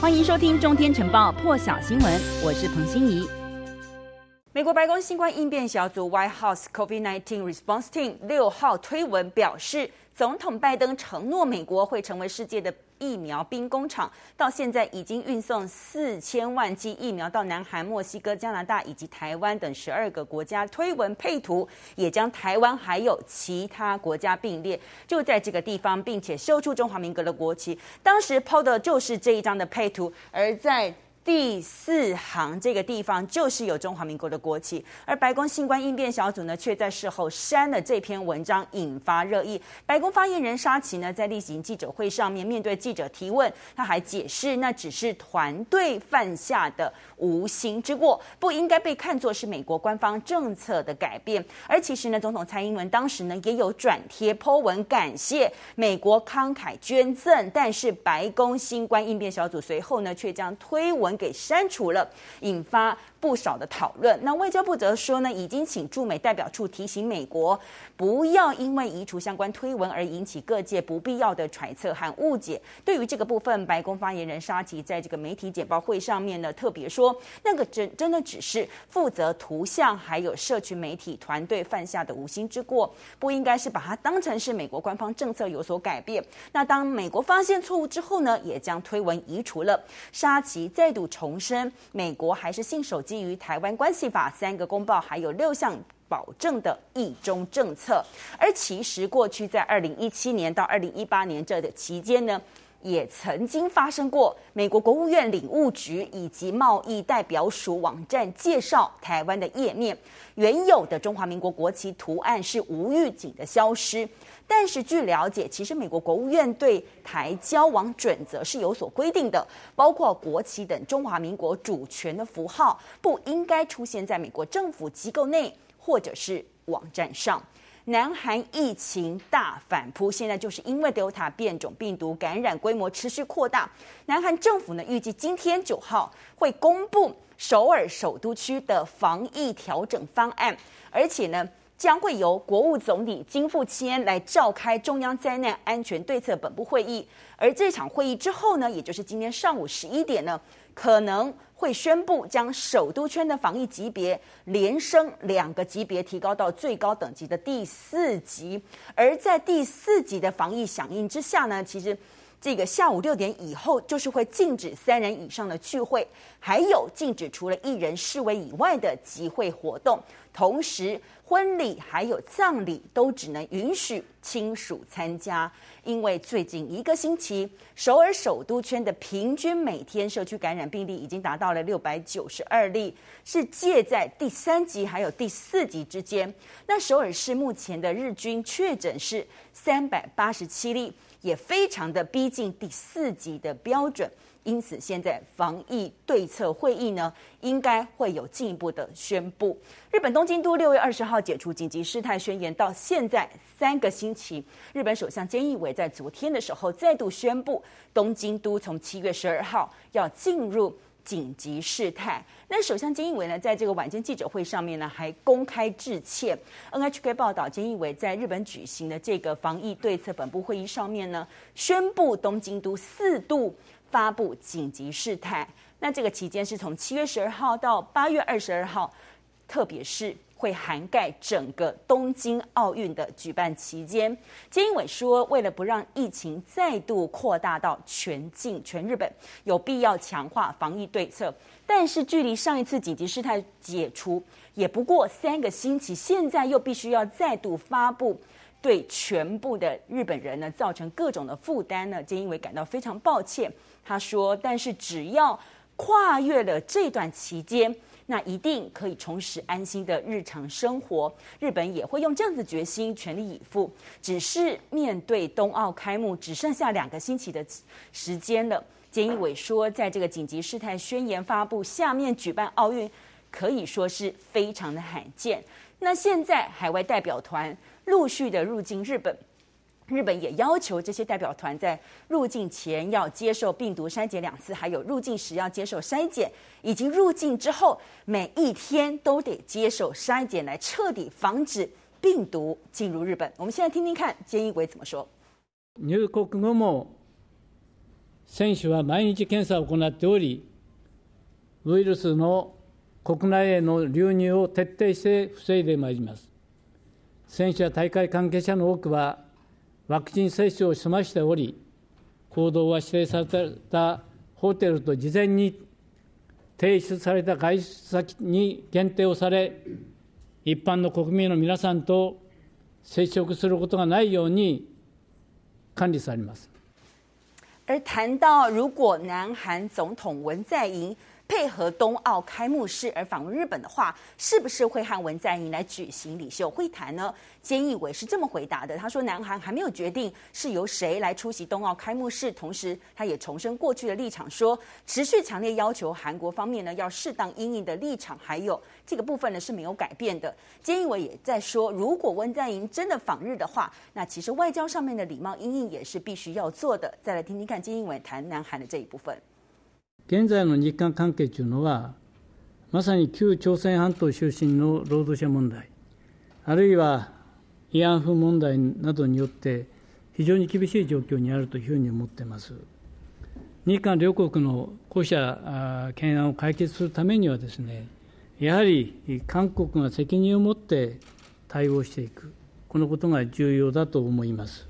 欢迎收听《中天晨报》破晓新闻，我是彭欣怡。美国白宫新冠应变小组 （White House COVID-19 Response Team） 六号推文表示，总统拜登承诺美国会成为世界的疫苗兵工厂，到现在已经运送四千万剂疫苗到南韩、墨西哥、加拿大以及台湾等十二个国家。推文配图也将台湾还有其他国家并列，就在这个地方，并且秀出中华民国的国旗。当时抛的就是这一张的配图，而在。第四行这个地方就是有中华民国的国旗，而白宫新冠应变小组呢，却在事后删了这篇文章，引发热议。白宫发言人沙奇呢，在例行记者会上面面对记者提问，他还解释，那只是团队犯下的无心之过，不应该被看作是美国官方政策的改变。而其实呢，总统蔡英文当时呢，也有转贴 po 文感谢美国慷慨捐赠，但是白宫新冠应变小组随后呢，却将推文。给删除了，引发不少的讨论。那外交部则说呢，已经请驻美代表处提醒美国，不要因为移除相关推文而引起各界不必要的揣测和误解。对于这个部分，白宫发言人沙奇在这个媒体简报会上面呢，特别说，那个真真的只是负责图像还有社群媒体团队犯下的无心之过，不应该是把它当成是美国官方政策有所改变。那当美国发现错误之后呢，也将推文移除了。沙奇再。重申，美国还是信守基于《台湾关系法》三个公报，还有六项保证的一中政策。而其实过去在二零一七年到二零一八年这的期间呢，也曾经发生过美国国务院领务局以及贸易代表署网站介绍台湾的页面，原有的中华民国国旗图案是无预警的消失。但是据了解，其实美国国务院对台交往准则是有所规定的，包括国旗等中华民国主权的符号不应该出现在美国政府机构内或者是网站上。南韩疫情大反扑，现在就是因为 Delta 变种病毒感染规模持续扩大。南韩政府呢，预计今天九号会公布首尔首都区的防疫调整方案，而且呢。将会由国务总理金富谦来召开中央灾难安全对策本部会议，而这场会议之后呢，也就是今天上午十一点呢，可能会宣布将首都圈的防疫级别连升两个级别，提高到最高等级的第四级。而在第四级的防疫响应之下呢，其实这个下午六点以后就是会禁止三人以上的聚会，还有禁止除了一人示威以外的集会活动，同时。婚礼还有葬礼都只能允许亲属参加，因为最近一个星期，首尔首都圈的平均每天社区感染病例已经达到了六百九十二例，是介在第三级还有第四级之间。那首尔市目前的日均确诊是三百八十七例，也非常的逼近第四级的标准。因此，现在防疫对策会议呢，应该会有进一步的宣布。日本东京都六月二十号解除紧急事态宣言，到现在三个星期。日本首相菅义伟在昨天的时候再度宣布，东京都从七月十二号要进入紧急事态。那首相菅义伟呢，在这个晚间记者会上面呢，还公开致歉。NHK 报道，菅义伟在日本举行的这个防疫对策本部会议上面呢，宣布东京都四度。发布紧急事态，那这个期间是从七月十二号到八月二十二号，特别是会涵盖整个东京奥运的举办期间。菅义伟说，为了不让疫情再度扩大到全境全日本，有必要强化防疫对策。但是距离上一次紧急事态解除也不过三个星期，现在又必须要再度发布。对全部的日本人呢，造成各种的负担呢，菅义伟感到非常抱歉。他说：“但是只要跨越了这段期间，那一定可以重拾安心的日常生活。日本也会用这样子决心，全力以赴。只是面对冬奥开幕只剩下两个星期的时间了，菅义伟说，在这个紧急事态宣言发布下面举办奥运，可以说是非常的罕见。那现在海外代表团。”陆续的入境日本，日本也要求这些代表团在入境前要接受病毒筛检两次，还有入境时要接受筛检，以及入境之后每一天都得接受筛检，来彻底防止病毒进入日本。我们现在听听看菅义伟怎么说。入国后も 选手は毎日検查を行っており、ウイルスの国内への流入を彻底して防いでまいります。选手や大会関系者の多くは、 ワクチン接种を済ましており、行动は指定されたホテルと事前に提出された外出先に限定をされ、一般の国民の皆さんと接触することがないように管理されます。而谈到如果南韩总统文在寅配合冬奥开幕式而访问日本的话，是不是会和文在寅来举行领袖会谈呢？菅义伟是这么回答的，他说南韩还没有决定是由谁来出席冬奥开幕式，同时他也重申过去的立场，说持续强烈要求韩国方面呢要适当因应的立场，还有这个部分呢是没有改变的。菅义伟也在说，如果文在寅真的访日的话，那其实外交上面的礼貌因应也是必须要做的。再来听听看菅义伟谈南韩的这一部分。现在の日韩关系というのは、まさに旧朝鲜半岛出身の労働者问题、あるいは慰安妇问题などによって、非常に厳しい状况にあるというふうに思っています。日韩両国のこうした悬案を解决するためにはですね、やはり韩国が责任を持って対応していく、このことが重要だと思います。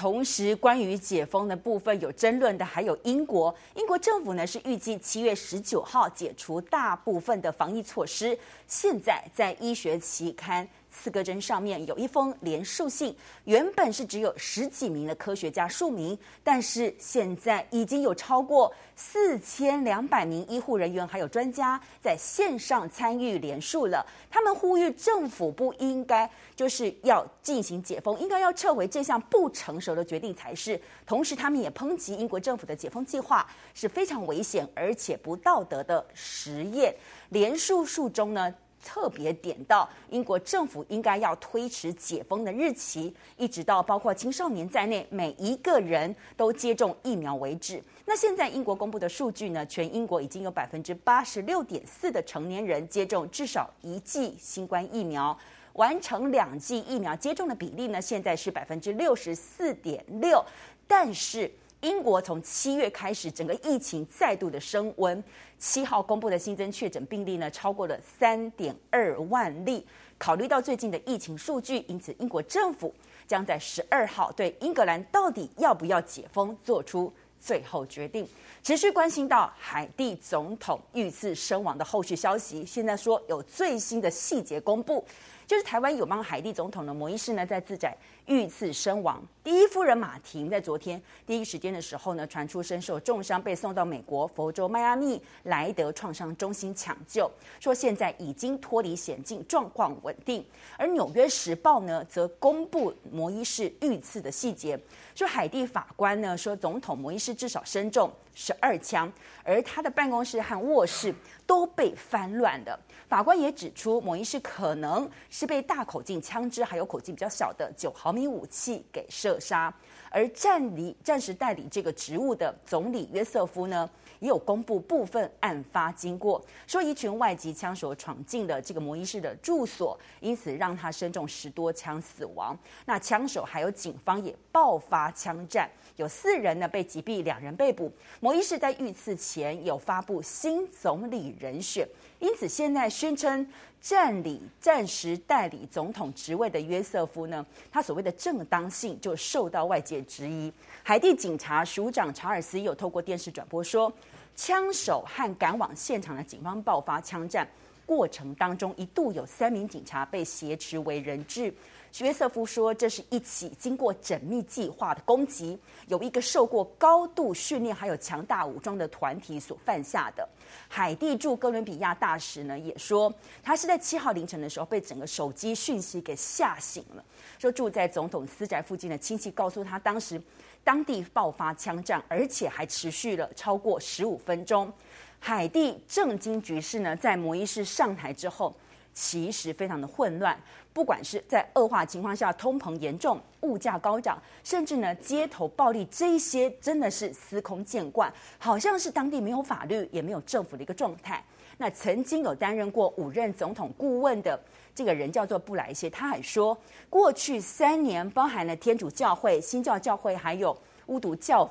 同时，关于解封的部分有争论的还有英国。英国政府呢是预计七月十九号解除大部分的防疫措施。现在在医学期刊。刺胳针上面有一封连署信，原本是只有十几名的科学家署名，但是现在已经有超过四千两百名医护人员还有专家在线上参与连署了。他们呼吁政府不应该就是要进行解封，应该要撤回这项不成熟的决定才是。同时，他们也抨击英国政府的解封计划是非常危险而且不道德的实验。连署数中呢，特别点到，英国政府应该要推迟解封的日期，一直到包括青少年在内每一个人都接种疫苗为止。那现在英国公布的数据呢？全英国已经有百分之八十六点四的成年人接种至少一剂新冠疫苗，完成两剂疫苗接种的比例呢，现在是百分之六十四点六，但是。英国从七月开始，整个疫情再度的升温。七号公布的新增确诊病例呢，超过了三点二万例。考虑到最近的疫情数据，因此英国政府将在十二号对英格兰到底要不要解封做出最后决定。持续关心到海地总统遇刺身亡的后续消息，现在说有最新的细节公布，就是台湾友邦海地总统的摩伊士呢，在自宅遇刺身亡。第一夫人马婷在昨天第一时间的时候呢，传出身受重伤，被送到美国佛州迈阿密莱德创伤中心抢救，说现在已经脱离险境，状况稳定。而《纽约时报》呢，则公布摩伊士遇刺的细节，说海地法官呢说，总统摩伊士至少身中十二枪，而他的办公室和卧室都被翻乱的。法官也指出，某一士可能是被大口径枪支还有口径比较小的九毫米武器给射。杀，而暂理暂时代理这个职务的总理约瑟夫呢，也有公布部分案发经过，说一群外籍枪手闯进了这个摩伊士的住所，因此让他身中十多枪死亡。那枪手还有警方也爆发枪战，有四人呢被击毙，两人被捕。摩伊士在遇刺前有发布新总理人选，因此现在宣称。暂理暂时代理总统职位的约瑟夫呢，他所谓的正当性就受到外界质疑。海地警察署长查尔斯也有透过电视转播说，枪手和赶往现场的警方爆发枪战过程当中，一度有三名警察被挟持为人质。约瑟夫说，这是一起经过缜密计划的攻击，有一个受过高度训练还有强大武装的团体所犯下的。海地驻哥伦比亚大使呢也说，他是在七号凌晨的时候被整个手机讯息给吓醒了。说住在总统私宅附近的亲戚告诉他，当时当地爆发枪战，而且还持续了超过十五分钟。海地政经局势呢，在摩伊士上台之后。其实非常的混乱，不管是在恶化情况下，通膨严重、物价高涨，甚至呢街头暴力，这些真的是司空见惯，好像是当地没有法律也没有政府的一个状态。那曾经有担任过五任总统顾问的这个人叫做布莱谢，他还说，过去三年包含了天主教会、新教教会还有巫毒教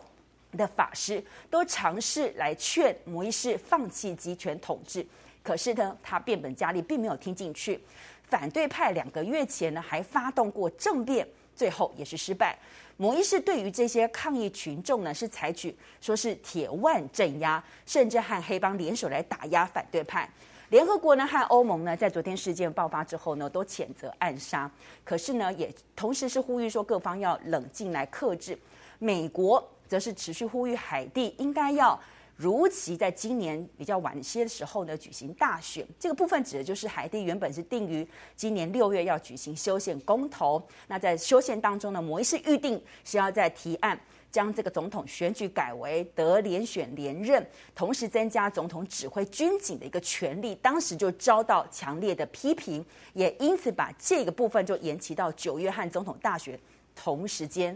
的法师都尝试来劝摩伊士放弃集权统治，可是呢，他变本加厉，并没有听进去。反对派两个月前呢，还发动过政变，最后也是失败。摩依士对于这些抗议群众呢，是采取说是铁腕镇压，甚至和黑帮联手来打压反对派。联合国呢和欧盟呢，在昨天事件爆发之后呢，都谴责暗杀。可是呢，也同时是呼吁说各方要冷静来克制。美国则是持续呼吁海地应该要如期在今年比较晚些的时候呢举行大选。这个部分指的就是海地原本是定于今年六月要举行修宪公投。那在修宪当中呢，摩伊斯预定是要在提案。将这个总统选举改为得连选连任，同时增加总统指挥军警的一个权力，当时就遭到强烈的批评，也因此把这个部分就延期到九月和总统大选同时间